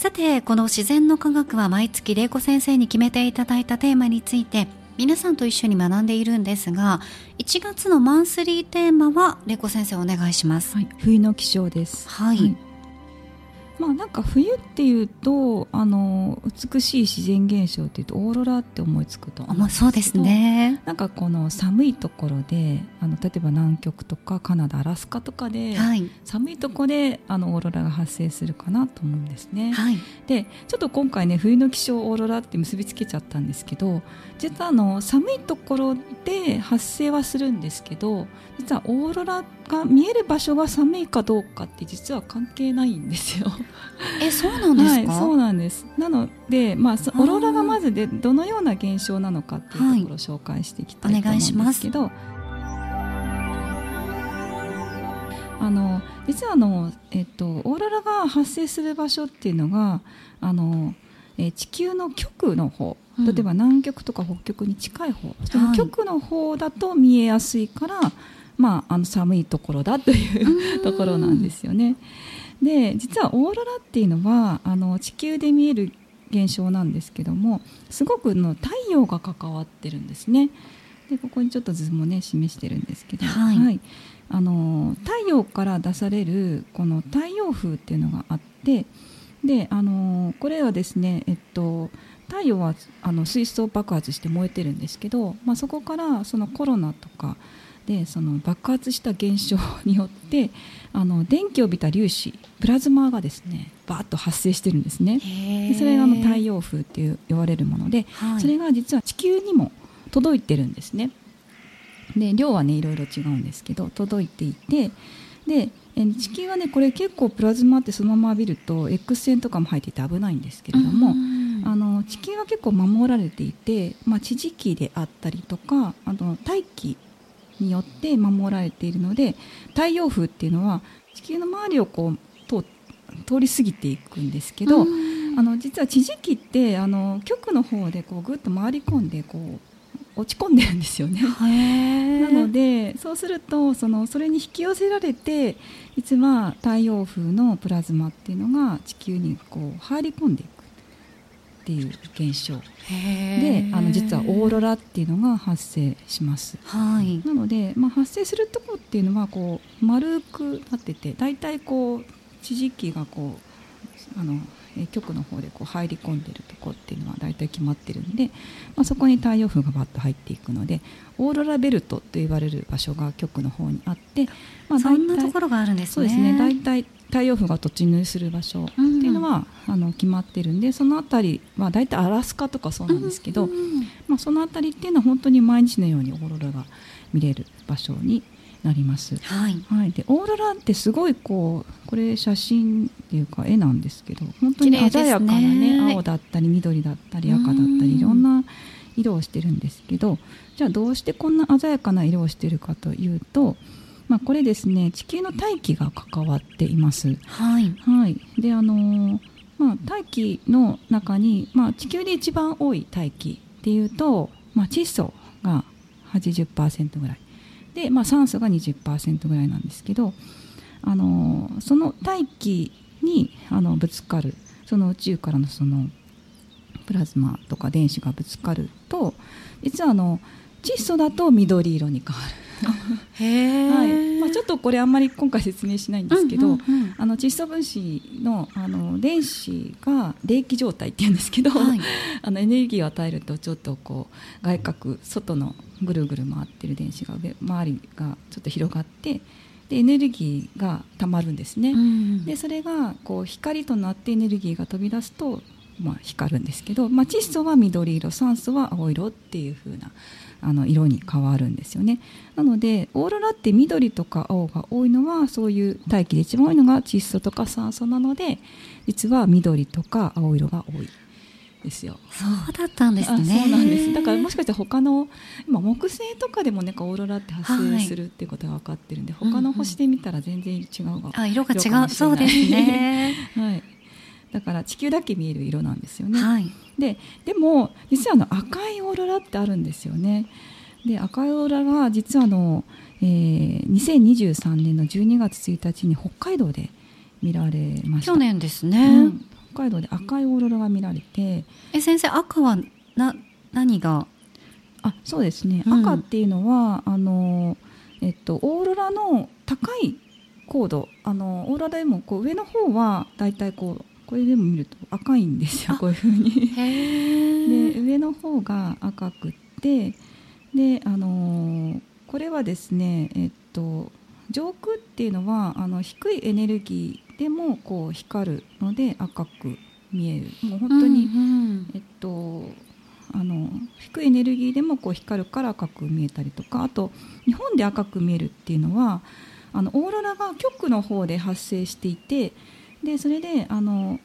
さてこの自然の科学は毎月玲子先生に決めていただいたテーマについて皆さんと一緒に学んでいるんですが1月のマンスリーテーマは玲子先生お願いします。はい、冬の気象です。はいまあなんか冬っていうとあの美しい自然現象っていうとオーロラって思いつくと思あまあそうですね。なんかこの寒いところであの例えば南極とかカナダアラスカとかで、はい。寒いところであのオーロラが発生するかなと思うんですね。はい。でちょっと今回ね冬の気象オーロラって結びつけちゃったんですけど実はあの寒いところで発生はするんですけど実はオーロラが見える場所が寒いかどうかって実は関係ないんですよ。えそうなんですか、はい、そうなんです。なので、まあ、オーロラがまずでどのような現象なのかっていうところを紹介していきたいと思うんですけど、あの実はあの、えっと、オーロラが発生する場所っていうのがあの、えー地球の極の方うん。例えば南極とか北極に近い方、そのはい。極の方だと見えやすいから、まあ、あの寒いところだというところなんですよね。で実はオーロラっていうのはあの地球で見える現象なんですけどもすごくの太陽が関わってるんですね。でここにちょっと図もね示してるんですけど、はいあの太陽から出されるこの太陽風っていうのがあってであのこれはですね、えっと、太陽はあの水素爆発して燃えてるんですけど、まあ、そこからそのコロナとかでその爆発した現象によって あの電気を帯びた粒子プラズマがですねバーッと発生してるんですね。でそれがあの太陽風っていう言われるもので、はいそれが実は地球にも届いてるんですね。で量はねいろいろ違うんですけど届いていてでえ地球はねこれ結構プラズマってそのまま浴びると X 線とかも入っていて危ないんですけれども、うんあの地球は結構守られていて、まあ、地磁気であったりとかあの大気によって守られているので太陽風っていうのは地球の周りをこう通通り過ぎていくんですけど、うん。あの実は地磁気ってあの極の方でこうぐっと回り込んでこう落ち込んでるんですよね。なのでそうするとそのそれに引き寄せられて実は太陽風のプラズマっていうのが地球にこう入り込んでいくっていう現象。であの実はオーロラっていうのが発生します。はい。なので、まあ、発生するところっていうのはこう丸くなってて大体こう地磁気がこうあのえー極の方でこう入り込んでるところっていうのは大体決まってるんで、まあ、そこに太陽風がバッと入っていくのでオーロラベルトと言われる場所が極の方にあって、まそんなところがあるんですね。そうですね。大体太陽風が突入する場所っていうのは、あの決まってるんでその辺りは大体アラスカとかそうなんですけど、うんまあ、その辺りっていうのは本当に毎日のようにオーロラが見れる場所になります。はい。はい、でオーロラってすごいこうこれ写真っていうか絵なんですけど本当に鮮やかなね青だったり緑だったり赤だったうんりいろんな色をしてるんですけどじゃあどうしてこんな鮮やかな色をしてるかというと、まあ、これですね地球の大気が関わっています。はい。はい、であのーまあ、大気の中に、まあ、地球で一番多い大気っていうと、まあ、窒素が80%ぐらいで、まあ、酸素が20%ぐらいなんですけどあのその大気にあのぶつかるその宇宙からのそのプラズマとか電子がぶつかると実はあの窒素だと緑色に変わる。はい。まあ、ちょっとこれあんまり今回説明しないんですけど、うんうんうん、あの窒素分子のあの電子が冷気状態っていうんですけど、はい、あのエネルギーを与えるとちょっとこう外角外のぐるぐる回ってる電子が上周りがちょっと広がってでエネルギーがたまるんですね、うん、でそれがこう光となってエネルギーが飛び出すと、まあ、光るんですけど、まあ、窒素は緑色酸素は青色っていう風なあな色に変わるんですよねなのでオーロラって緑とか青が多いのはそういう大気で一番多いのが窒素とか酸素なので実は緑とか青色が多いですよ。そうだったんですね。そうなんです。だからもしかして他の今木星とかでもねオーロラって発生するっていうことが分かってるんで、はい、他の星で見たら全然違うが、あ色が違うそうですね。はい。だから地球だけ見える色なんですよね。はい、ででも実はあの赤いオーロラってあるんですよね。で赤いオーロラが実はあの、えー、2023年の12月1日に北海道で見られました。去年ですね。うん北海道で赤いオーロラが見られてえ先生赤はな何が？あそうですね、うん、赤っていうのはあの、えっと、オーロラの高い高度あのオーロラでもこう上の方はだいたいこうこれでも見ると赤いんですよこういうふうに。で上の方が赤くってであのこれはですねえっと上空っていうのはあの低いエネルギーでもこう光るので赤く見える。もう本当に、うんうん、えっとあの低いエネルギーでもこう光るから赤く見えたりとかあと日本で赤く見えるっていうのはあのオーロラが極の方で発生していてでそれであの、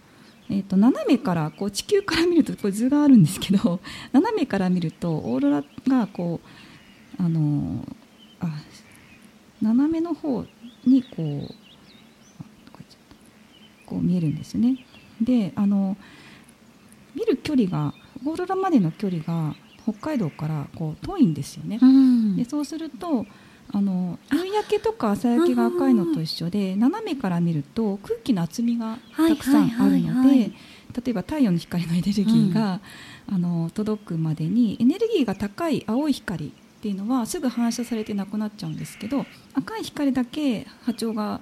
えー、と斜めからこう地球から見るとこれ図があるんですけど 斜めから見るとオーロラがこうあのあ斜めの方にこうこう見えるんですよね。であの見る距離がオーロラまでの距離が北海道からこう遠いんですよね。うん、でそうするとあの夕焼けとか朝焼けが赤いのと一緒で斜めから見ると空気の厚みがたくさんあるので例えば太陽の光のエネルギーが、うん、あの届くまでにエネルギーが高い青い光っていうのはすぐ反射されてなくなっちゃうんですけど赤い光だけ波長が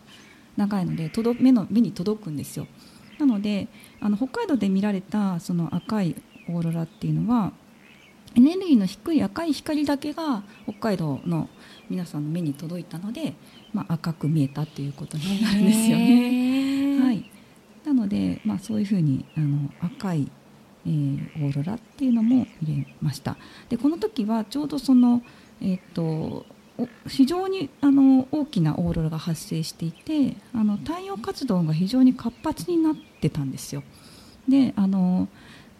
長いので目の目に届くんですよ。なのであの北海道で見られたその赤いオーロラっていうのはエネルギーの低い赤い光だけが北海道の皆さんの目に届いたので、まあ、赤く見えたということになるんですよね。はい、なので、まあ、そういうふうにあの赤いえー、オーロラっていうのも見れました。でこの時はちょうどその、えーと、非常にあの大きなオーロラが発生していてあの太陽活動が非常に活発になってたんですよ。であの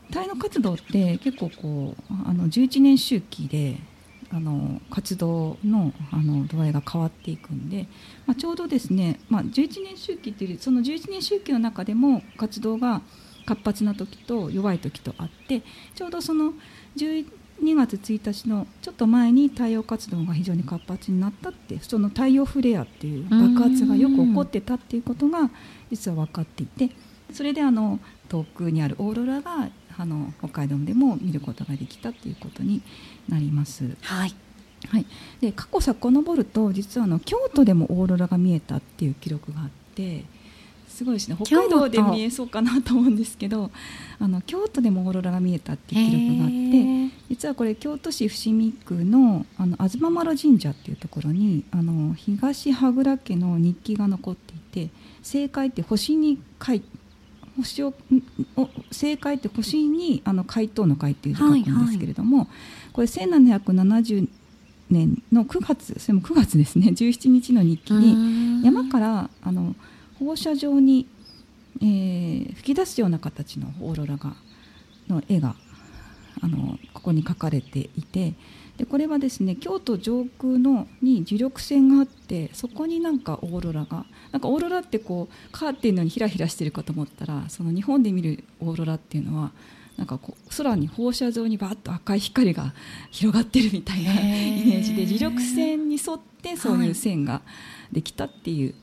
太陽活動って結構こうあの11年周期であの活動のあの度合いが変わっていくんで、まあ、ちょうどですね、まあ、11年周期っていうその11年周期の中でも活動が活発な時と弱い時とあってちょうどその2月1日のちょっと前に太陽活動が非常に活発になったってその太陽フレアっていう爆発がよく起こってたっていうことが実は分かっていてそれであの遠くにあるオーロラがあの北海道でも見ることができたっていうことになります。はい。はい、で過去遡ると実はあの京都でもオーロラが見えたっていう記録があってすごいですね。北海道で見えそうかなと思うんですけどあの京都でもオーロラが見えたっていう記録があって実はこれ京都市伏見区のあの東丸神社っていうところにあの東羽倉家の日記が残っていて正解って星に書いて星を正解って星にあの回答の回っていう字書くんですけれども、はいはい、これ1770年の9月それも9月ですね。17日の日記に山からあの放射状に、えー、吹き出すような形のオーロラがの絵があのここに書かれていてでこれはですね京都上空のに磁力線があってそこになんかオーロラがなんかオーロラってこうカーテンのようにひらひらしてるかと思ったらその日本で見るオーロラっていうのはなんかこう空に放射状にバーッと赤い光が広がってるみたいなイメージで磁力線に沿ってそういう線ができたっていう、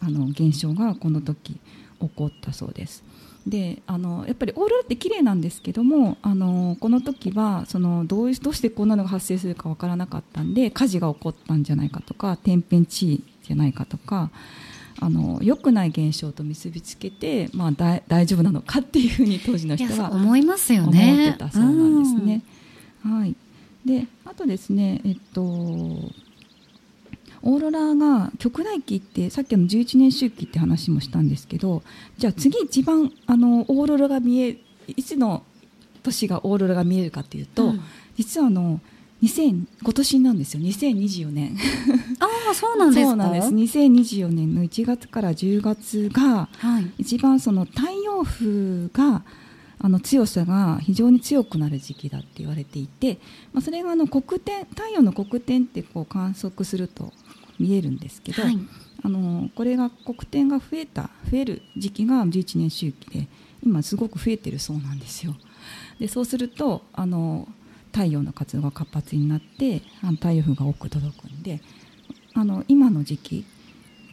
はい、あの現象がこの時起こったそうです。であのやっぱりオーロラって綺麗なんですけどもあのこの時はそのどうどうしてこんなのが発生するかわからなかったんで火事が起こったんじゃないかとか天変地異じゃないかとかあの良くない現象と結びつけて、まあ、だ大丈夫なのかっていうふうに当時の人は思いますよね。思ってたそうなんですね。はい、であとですね、えっと、オーロラが極大期ってさっきの11年周期って話もしたんですけどじゃあ次一番あのオーロラが見えいつの年がオーロラが見えるかっていうと、うん、実はあの2000今年なんですよ。2024年。ああそうなんですか？そうなんです。2024年の1月から10月が、はい、一番その太陽風があの強さが非常に強くなる時期だって言われていて、まあ、それがあの黒点太陽の黒点ってこう観測すると見えるんですけど、はい、あのこれが黒点が増えた増える時期が11年周期で今すごく増えてるそうなんですよ。でそうするとあの太陽の活動が活発になって太陽風が多く届くんであの今の時期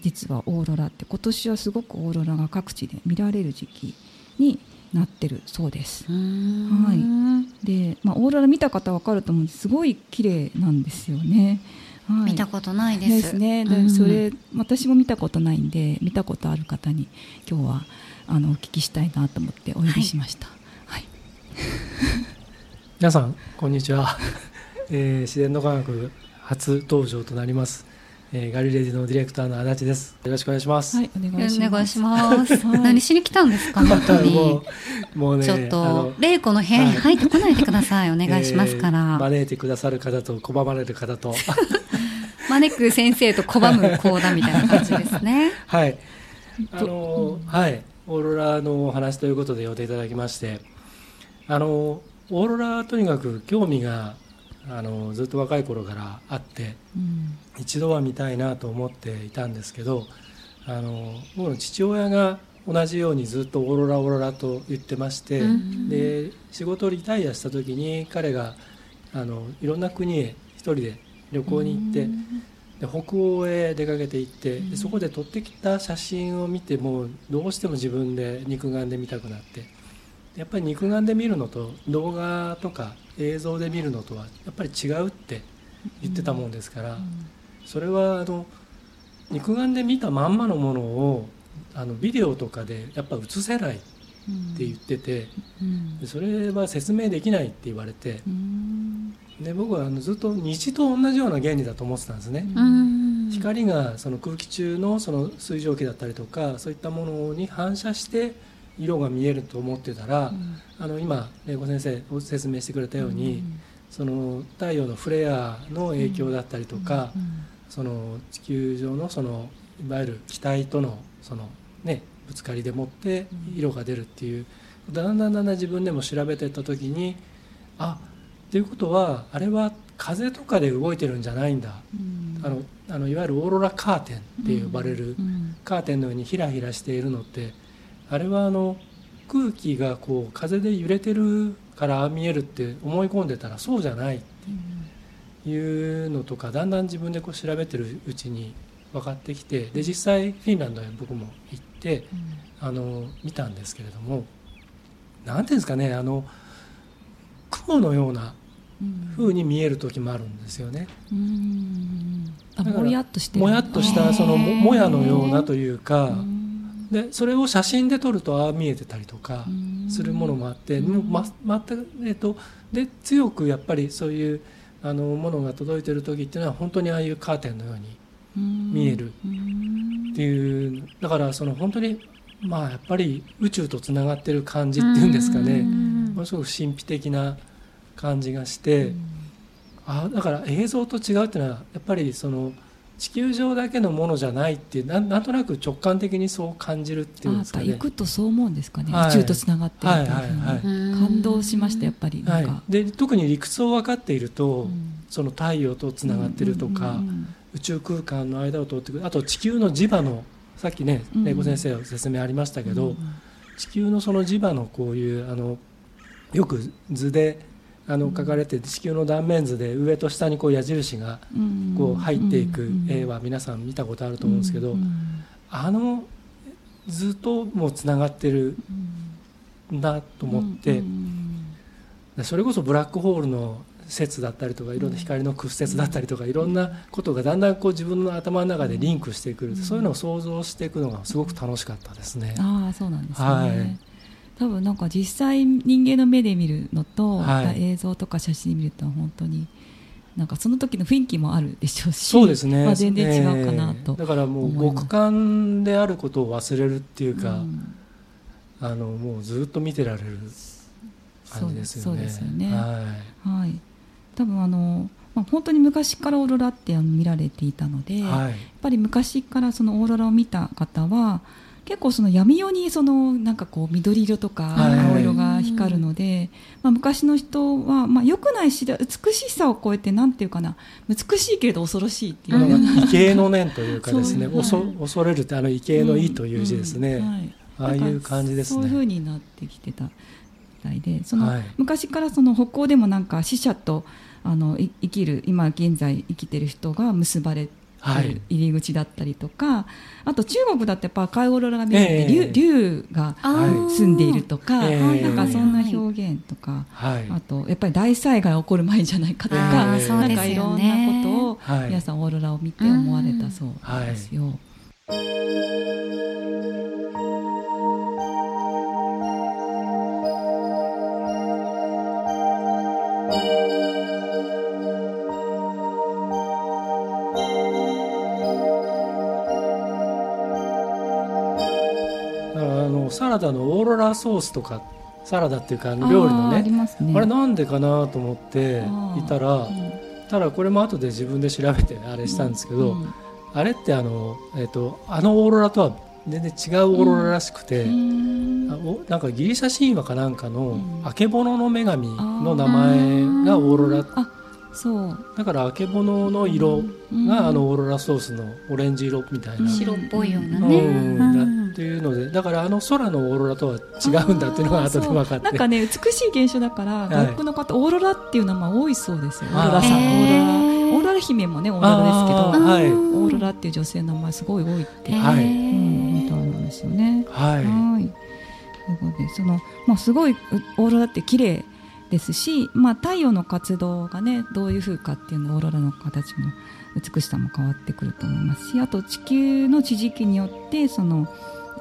実はオーロラって今年はすごくオーロラが各地で見られる時期になってるそうです。はい。で、まあオーロラ見た方わかると思うんですすごい綺麗なんですよね。はい、見たことないです。ですね。で、それ私も見たことないんで見たことある方に今日はあのお聞きしたいなと思ってお呼びしました。はい。はい、皆さんこんにちは。えー、自然の科学初登場となります。えー、ガリレディのディレクターの足立です。よろしくお願いします。はい、お願いします。お願いします。何しに来たんですか、本当に。もう、もうね、ちょっと、玲子の部屋に入ってこないでください。お願いしますから、えー。招いてくださる方と拒まれる方と。招く先生と拒む講談みたいな感じですね。はい。あの、はい。オーロラのお話ということで呼んでいただきまして、あの、オーロラとにかく興味があのずっと若い頃からあって、うん、一度は見たいなと思っていたんですけどあの僕の父親が同じようにずっとオーロラオーロラと言ってまして、うん、で仕事をリタイアした時に彼があのいろんな国へ一人で旅行に行って、うん、で北欧へ出かけて行ってでそこで撮ってきた写真を見てもどうしても自分で肉眼で見たくなってやっぱり肉眼で見るのと動画とか映像で見るのとはやっぱり違うって言ってたもんですから、それはあの肉眼で見たまんまのものをあのビデオとかでやっぱ映せないって言ってて、それは説明できないって言われて、で僕はあのずっと虹と同じような原理だと思ってたんですね。光がその空気中のその水蒸気だったりとかそういったものに反射して色が見えると思ってたら、うん、あの今玲子先生ご説明してくれたように、うん、その太陽のフレアの影響だったりとか、うん、その地球上のそのいわゆる気体とのその、ね、ぶつかりでもって色が出るっていうだんだんだんだん自分でも調べていった時にあっていうことはあれは風とかで動いてるんじゃないんだ、あのあのいわゆるオーロラカーテンって呼ばれる、カーテンのようにひらひらしているのってあれはあの空気がこう風で揺れてるから見えるって思い込んでたらそうじゃないっていうのとかだんだん自分でこう調べてるうちに分かってきてで実際フィンランドへ僕も行って、あの見たんですけれども何ていうんですかねあの雲のような風に見える時もあるんですよね。もやっとしたそのもやのようなというか。でそれを写真で撮るとああ見えてたりとかするものもあってもうま全く、えっと、で強くやっぱりそういうあのものが届いてる時っていうのは本当にああいうカーテンのように見えるっていうだからその本当にまあやっぱり宇宙とつながってる感じっていうんですかね。ものすごく神秘的な感じがしてあだから映像と違うっていうのはやっぱりその地球上だけのものじゃないってなんなんとなく直感的にそう感じるっていうんあですかね。行くとそう思うんですかね、はい。宇宙とつながってるっていうふうに、はいはいはい。感動しましたやっぱりなんか、はい、で特に理屈を分かっていると、うん。その太陽とつながってるとか、うんうん宇宙空間の間を通ってくる。あと地球の磁場のさっきねうん玲子先生の説明ありましたけど、うん。地球のその磁場のこういうあのよく図であの書かれて地球の断面図で上と下にこう矢印がうん。こう入っていくうん。絵は皆さん見たことあると思うんですけど、あの図ともつながってるん。だと思って、それこそブラックホールの説だったりとかいろんな光の屈折だったりとかいろんなことがだんだんこう自分の頭の中でリンクしてくる、そういうのを想像していくのがすごく楽しかったですね。ああそうなんですね、はい多分なんか実際人間の目で見るのと、はい。映像とか写真で見ると本当になんかその時の雰囲気もあるでしょうしそうですね、まあ、全然違うかなとええだからもう極感であることを忘れるっていうか、うん。あのもうずっと見てられる感じですよね。そうですよね。はい。はい。多分あの、まあ、本当に昔からオーロラって見られていたので、やっはいぱり昔からそのオーロラを見た方は結構その闇夜にそのなんかこう緑色とかはい。青色が光るので、まあ、昔の人はまあ良くないし美しさを超えてなんていうかな美しいけれど恐ろしいっていう畏敬の念というかですね、恐はい。恐れるってあの畏敬の意という字ですね、うんはい。ああいう感じですそういう風ね。になってきてたみたいでその、はい。昔からその北欧でもなんか死者とあのい生きる今現在生きてる人が結ばれてはい。る入り口だったりとか、あと中国だってやっぱ赤いオーロラが見えて、ええ。竜竜が住んでいるとか、ええ。なんかそんな表現とか、はい。あとやっぱり大災害起こる前じゃないかとあか、ーそうなんかいろんなことをはい。皆さんオーロラを見て思われたそうですよ。だサラダのオーロラソースとかサラダっていうかあの料理のあーありねますね。あれなんでかなと思っていたらうん。ただこれも後で自分で調べてあれしたんですけど、うんあれってあの、えっとあのオーロラとは全然違うオーロラらしくて、うん。あおなんかギリシャ神話かなんかのうん。あけぼのの女神の名前がオーロラ。あそう。だからあけぼのの色うん。があのオーロラソースのオレンジ色みたいな、白っぽいようなうんっていうのでだからあの空のオーロラとは違うんだっていうのが後で分かって。なんかね美しい現象だから、い。外国の方オーロラっていう名前多いそうですよ。オあー。ーロラさんオへーーロラ。オーロラ姫もねオーロラですけどはい。オーロラっていう女性の名前すごい多いって、はい。うん、みたいなんですよね。はい。はい。ということでその、まあ、すごいうオーロラって綺麗ですし、まあ、太陽の活動がねどういう風かっていうのオーロラの形も美しさも変わってくると思いますしあと地球の地磁気によってその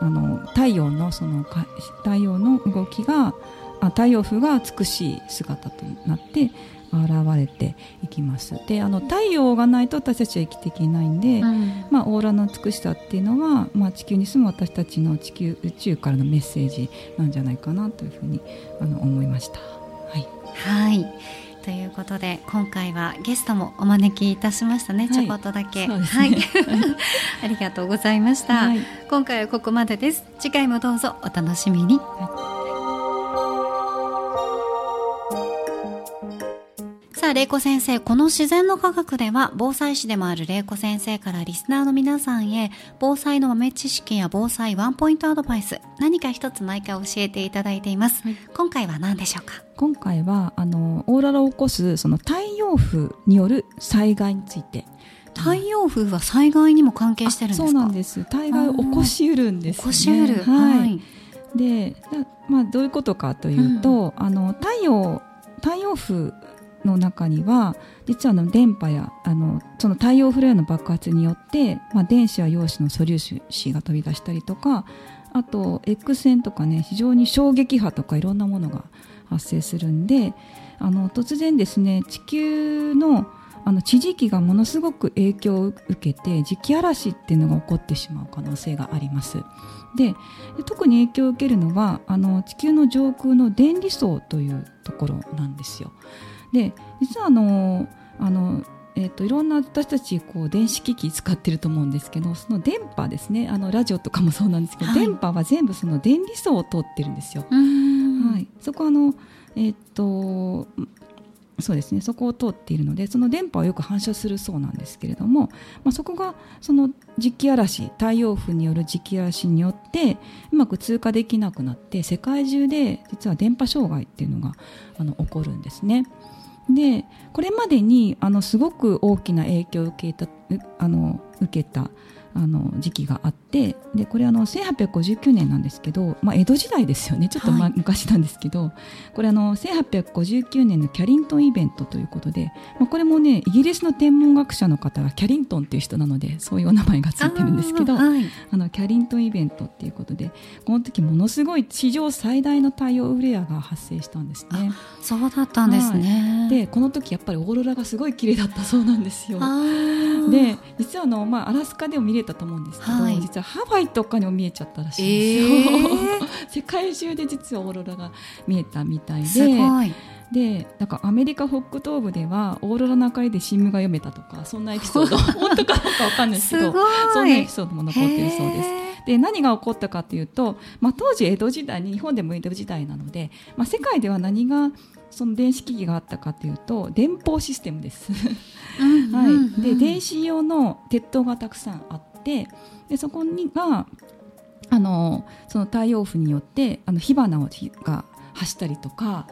あの太陽のそのか太陽の動きがあ太陽風が美しい姿となって現れていきますであの太陽がないと私たちは生きていけないんで、うんまあ、オーラの美しさっていうのは、まあ、地球に住む私たちの地球宇宙からのメッセージなんじゃないかなというふうにあの思いました。はい、はい。ということで今回はゲストもお招きいたしましたね、はい。ちょこっとだけ。そうですはい。ね ありがとうございました、はい。今回はここまでです。次回もどうぞお楽しみに、さあ、玲子先生、この自然の科学では、防災士でもある玲子先生からリスナーの皆さんへ、防災の豆知識や防災ワンポイントアドバイス、何か一つ毎回教えていただいています。はい今回は何でしょうか？今回はあのオーロラを起こすその太陽風による災害について。太陽風は災害にも関係してるんですか？あそうなんです。災害を起こしうるんです、ね、起こしうる。はい、で、なまあ、どういうことかというと、あの太陽太陽風の中には実はの電波やあのその太陽フレアの爆発によって、まあ、電子や陽子の素粒子が飛び出したりとかあと X 線とかね非常に衝撃波とかいろんなものが発生するんであの突然ですね地球のあの地磁気がものすごく影響を受けて磁気嵐っていうのが起こってしまう可能性があります。特に影響を受けるのはあの地球の上空の電離層というところなんですよ。で実はあのあのえーと、いろんな私たちこう電子機器使ってると思うんですけどその電波ですね。あのラジオとかもそうなんですけど、はい、電波は全部その電離層を通ってるんですよ。はい、そこあのえっ、ー、とそうですね。そこを通っているのでその電波はよく反射するそうなんですけれども、まあ、そこがその磁気嵐太陽風による磁気嵐によってうまく通過できなくなって世界中で実は電波障害っていうのがあの起こるんですね。でこれまでにあのすごく大きな影響を受けたあの受けた。あの時期があってでこれあの1859年なんですけど、まあ、江戸時代ですよね。ちょっと、ま、昔なんですけどこれあの1859年のキャリントンイベントということで、まあ、これもねイギリスの天文学者の方がキャリントンっていう人なのでそういうお名前がついてるんですけどあ、はい、あのキャリントンイベントっていうことでこの時ものすごい史上最大の太陽フレアが発生したんですね。そうだったんですね、はい、でこの時やっぱりオーロラがすごい綺麗だったそうなんですよ。で実はあの、まあ、アラスカでも見れたと思うんですけど、はい、実はハワイとかにも見えちゃったらしいんですよ、えー、世界中で実はオーロラが見えたみたいででなんかアメリカ北東部ではオーロラの明かりで新聞が読めたとかそんなエピソード。本当かどうかわかんないですけどそんなエピソードも残ってるそうです。で何が起こったかというと、まあ、当時江戸時代日本でも江戸時代なので、まあ、世界では何がその電子機器があったかというと電報システムです。はい、で電子用の鉄塔がたくさんあってでそこにがあのその太陽風によってあの火花をが走ったりとか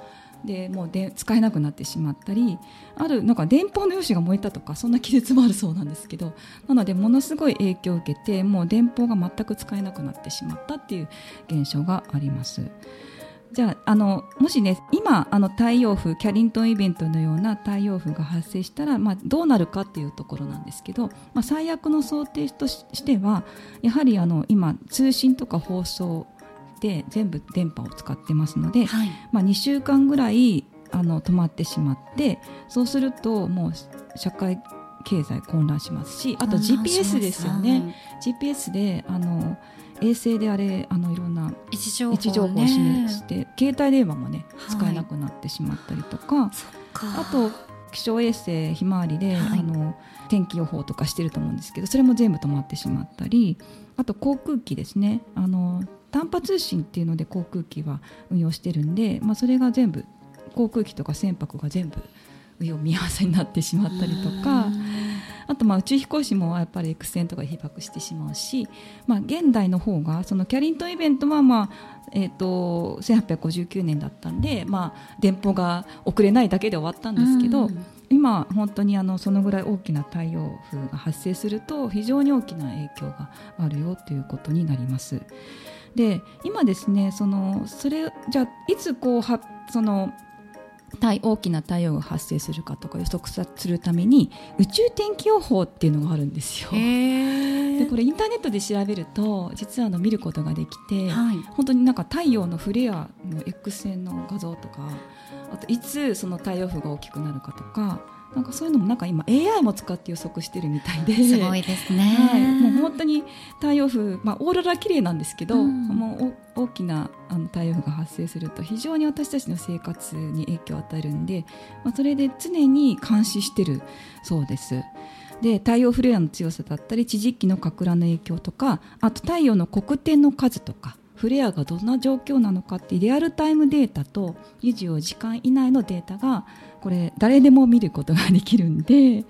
でもうで使えなくなってしまったりあるなんか電報の用紙が燃えたとかそんな記述もあるそうなんですけどなのでものすごい影響を受けてもう電報が全く使えなくなってしまったっていう現象があります。じゃああのもしね今あの太陽風キャリントンイベントのような太陽風が発生したら、まあ、どうなるかっていうところなんですけど、まあ、最悪の想定としてはやはりあの今通信とか放送で全部電波を使ってますので、はい、まあ、2週間ぐらいあの止まってしまってそうするともう社会経済混乱しますしあと GPS ですよね、GPS であの衛星であれあのいろんな位置情報,、を示して携帯電話もね、使えなくなってしまったりとか。あと気象衛星ひまわりで、はい、あの天気予報とかしてると思うんですけどそれも全部止まってしまったり。あと航空機ですね。あの短波通信っていうので航空機は運用してるんで、まあ、それが全部航空機とか船舶が全部運用見合わせになってしまったりとか。あとまあ宇宙飛行士もやっぱり X 線とかで被爆してしまうし、まあ、現代の方がそのキャリントンイベントはまあえーと、1859年だったんで、まあ、電報が遅れないだけで終わったんですけど、うん、今、本当にあのそのぐらい大きな太陽風が発生すると非常に大きな影響があるよということになります。で今ですねそのそれじゃいつこうはその大きな太陽が発生するかとか予測するために宇宙天気予報っていうのがあるんですよ。でこれインターネットで調べると実はあの見ることができて、はい、本当になんか太陽のフレアの X 線の画像とかあといつその太陽風が大きくなるかとかなんかそういうのもなんか今 AI も使って予測してるみたいで。すごいですね、はい、もう本当に太陽風、まあ、オーロラ綺麗なんですけど、うん、もう大きなあの太陽風が発生すると非常に私たちの生活に影響を与えるんで、まあ、それで常に監視してるそうです。で太陽フレアの強さだったり地磁気のか乱の影響とかあと太陽の黒点の数とかフレアがどんな状況なのかってリアルタイムデータと24時間以内のデータがこれ誰でも見ることができるんで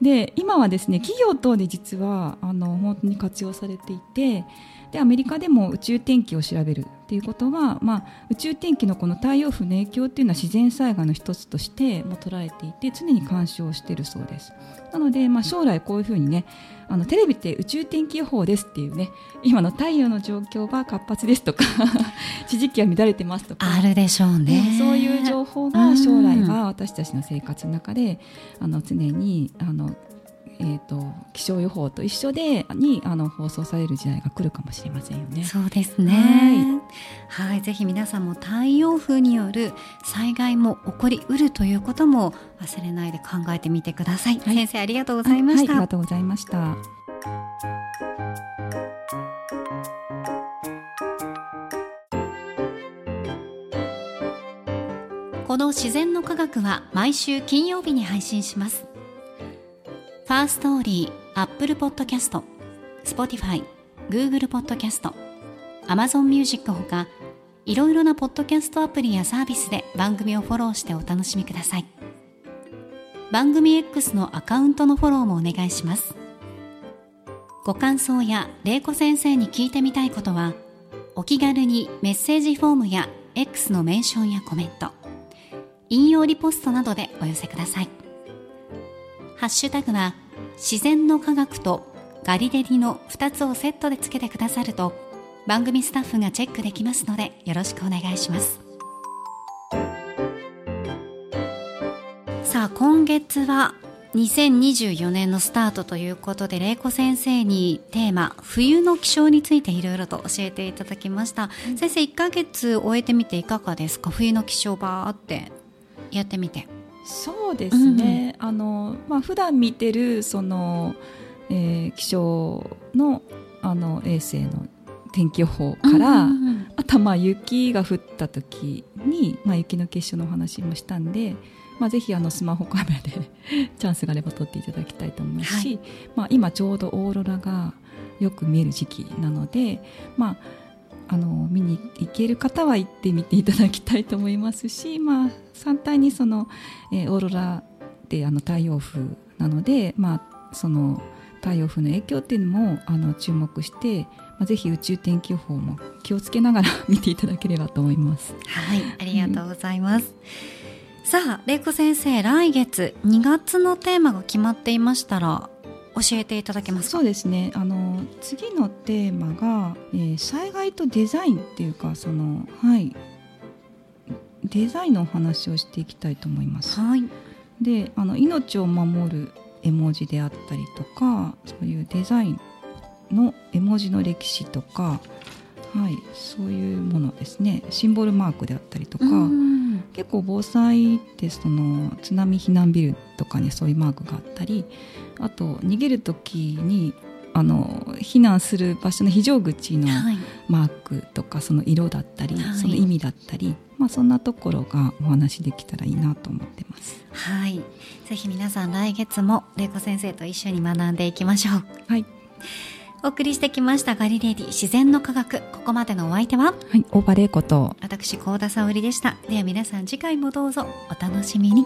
で今はですね企業等で実はあの本当に活用されていてでアメリカでも宇宙天気を調べるっていうことは、まあ、宇宙天気のこの太陽風の影響っていうのは自然災害の一つとしても捉えていて常に監視をしているそうです。なので、まあ、将来こういうふうにねあのテレビって宇宙天気予報ですっていうね今の太陽の状況は活発ですとか 地磁気は乱れてますとかあるでしょうね、そういう情報が将来は私たちの生活の中であの常にあの気象予報と一緒でにあの放送される時代が来るかもしれませんよね。そうですね。はい、はい、ぜひ皆さんも太陽風による災害も起こりうるということも忘れないで考えてみてください。はい、先生ありがとうございました、はい、ありがとうございました。この自然の科学は毎週金曜日に配信します。 Firstory、 Apple ポッドキャスト、Spotify、Google ポッドキャスト、Amazon Music ほか、いろいろなポッドキャストアプリやサービスで番組をフォローしてお楽しみください。番組 X のアカウントのフォローもお願いします。ご感想や玲子先生に聞いてみたいことは、お気軽にメッセージフォームや X のメンションやコメント、引用リポストなどでお寄せください。ハッシュタグは自然の科学とガリレディの2つをセットでつけてくださると番組スタッフがチェックできますのでよろしくお願いします。さあ今月は2024年のスタートということで玲子先生にテーマ冬の気象についていろいろと教えていただきました、うん、先生1ヶ月終えてみていかがですか？冬の気象バーってやってみてそうですね、うん、あのまあ普段見てるその、えー、気象のあの衛星の天気予報から、うんうんうん、あとまあ雪が降った時に、まあ、雪の結晶のお話もしたんで、まあ、ぜひあのスマホカメラで チャンスがあれば撮っていただきたいと思いますし、はい、まあ、今ちょうどオーロラがよく見える時期なので、まあ、あの見に行ける方は行ってみていただきたいと思いますし、まあ、反対にその、えー、オーロラってあの太陽風なので、まあ、その太陽風の影響っていうのもあの注目して、まあ、ぜひ宇宙天気予報も気をつけながら見ていただければと思います。はいありがとうございます、さあ玲子先生来月2月のテーマが決まっていましたら教えていただけますそうですね。あの次のテーマが、えー、災害とデザインっていうかそのはい。デザインのお話をしていきたいと思います。はい、であの命を守る絵文字であったりとかそういうデザインの絵文字の歴史とか、はい、そういうものですねシンボルマークであったりとか、結構防災ってその津波避難ビルとかにそういうマークがあったりあと逃げる時にあの避難する場所の非常口のマークとか、その色だったり、はい、その意味だったり、まあ、そんなところがお話できたらいいなと思ってます。はい、ぜひ皆さん来月も玲子先生と一緒に学んでいきましょう。はい。お送りしてきましたガリレディ自然の科学。ここまでのお相手は？はい大場玲子と。私高田沙織でした。では皆さん次回もどうぞお楽しみに